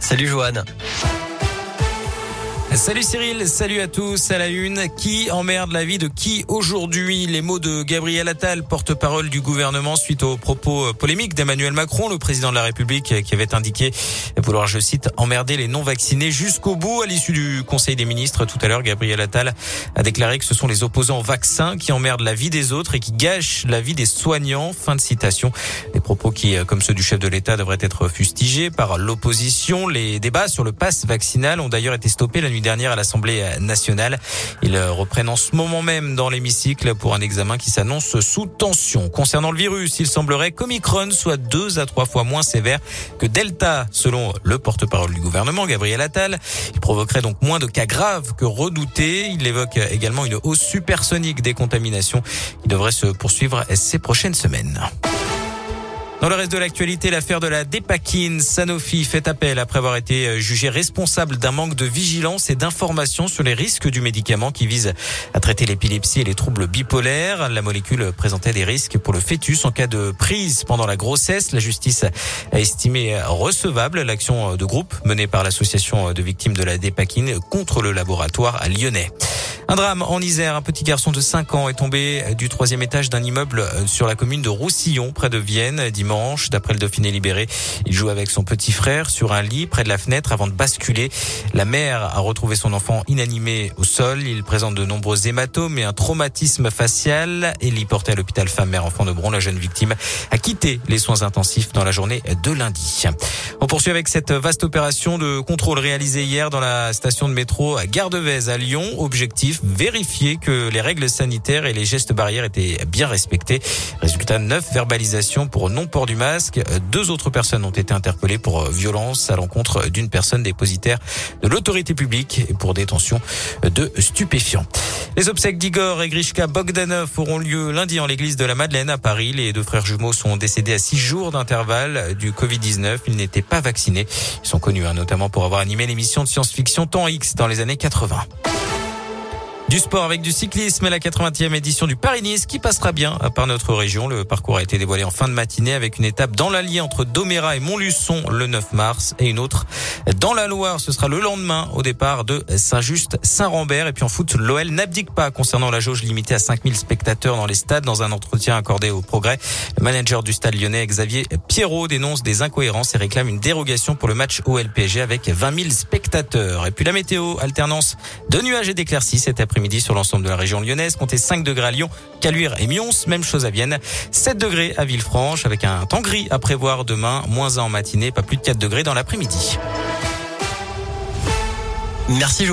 Salut Johan. Salut Cyril, salut à tous. À la une, qui emmerde la vie de qui aujourd'hui? Les mots de Gabriel Attal, porte-parole du gouvernement, suite aux propos polémiques d'Emmanuel Macron, le président de la République, qui avait indiqué vouloir, je cite, emmerder les non-vaccinés jusqu'au bout. À l'issue du Conseil des ministres tout à l'heure, Gabriel Attal a déclaré que ce sont les opposants au vaccin qui emmerdent la vie des autres et qui gâchent la vie des soignants. Fin de citation. Des propos qui, comme ceux du chef de l'État, devraient être fustigés par l'opposition. Les débats sur le pass vaccinal ont d'ailleurs été stoppés la nuit dernière à l'Assemblée nationale. Ils reprennent en ce moment même dans l'hémicycle pour un examen qui s'annonce sous tension. Concernant le virus, il semblerait qu'Omicron soit deux à trois fois moins sévère que Delta, selon le porte-parole du gouvernement, Gabriel Attal. Il provoquerait donc moins de cas graves que redoutés. Il évoque également une hausse supersonique des contaminations qui devrait se poursuivre ces prochaines semaines. Dans le reste de l'actualité, l'affaire de la dépakine, Sanofi fait appel après avoir été jugé responsable d'un manque de vigilance et d'information sur les risques du médicament qui vise à traiter l'épilepsie et les troubles bipolaires. La molécule présentait des risques pour le fœtus en cas de prise pendant la grossesse. La justice a estimé recevable l'action de groupe menée par l'association de victimes de la dépakine contre le laboratoire lyonnais. Un drame en Isère. Un petit garçon de 5 ans est tombé du troisième étage d'un immeuble sur la commune de Roussillon, près de Vienne, dimanche. D'après le Dauphiné libéré, il joue avec son petit frère sur un lit près de la fenêtre avant de basculer. La mère a retrouvé son enfant inanimé au sol. Il présente de nombreux hématomes et un traumatisme facial. est porté à l'hôpital femme-mère-enfant de Bron, la jeune victime a quitté les soins intensifs dans la journée de lundi. On poursuit avec cette vaste opération de contrôle réalisée hier dans la station de métro à Gare de Vèze à Lyon. Objectif vérifier que les règles sanitaires et les gestes barrières étaient bien respectés. Résultat, neuf verbalisations pour non-port du masque. Deux autres personnes ont été interpellées pour violence à l'encontre d'une personne dépositaire de l'autorité publique et pour détention de stupéfiants. Les obsèques d'Igor et Grishka Bogdanov auront lieu lundi en l'église de la Madeleine à Paris. Les deux frères jumeaux sont décédés à six jours d'intervalle du Covid-19. Ils n'étaient pas vaccinés. Ils sont connus hein, notamment pour avoir animé l'émission de science-fiction Temps X dans les années 80. Du sport avec du cyclisme et la 80e édition du Paris-Nice qui passera bien par notre région. Le parcours a été dévoilé en fin de matinée avec une étape dans l'Allier entre Doméra et Montluçon le 9 mars et une autre dans la Loire. Ce sera le lendemain au départ de Saint-Just-Saint-Rambert. Et puis en foot, l'OL n'abdique pas concernant la jauge limitée à 5000 spectateurs dans les stades. Dans un entretien accordé au progrès, le manager du stade lyonnais, Xavier Pierrot, dénonce des incohérences et réclame une dérogation pour le match OL-PSG avec 20 000 spectateurs. Et puis la météo, alternance de nuages et d'éclaircies cet après-midi midi sur l'ensemble de la région lyonnaise. Comptez 5 degrés à Lyon, Caluire et Mions. Même chose à Vienne. 7 degrés à Villefranche avec un temps gris à prévoir demain. Moins 1 en matinée, pas plus de 4 degrés dans l'après-midi. Merci Joël.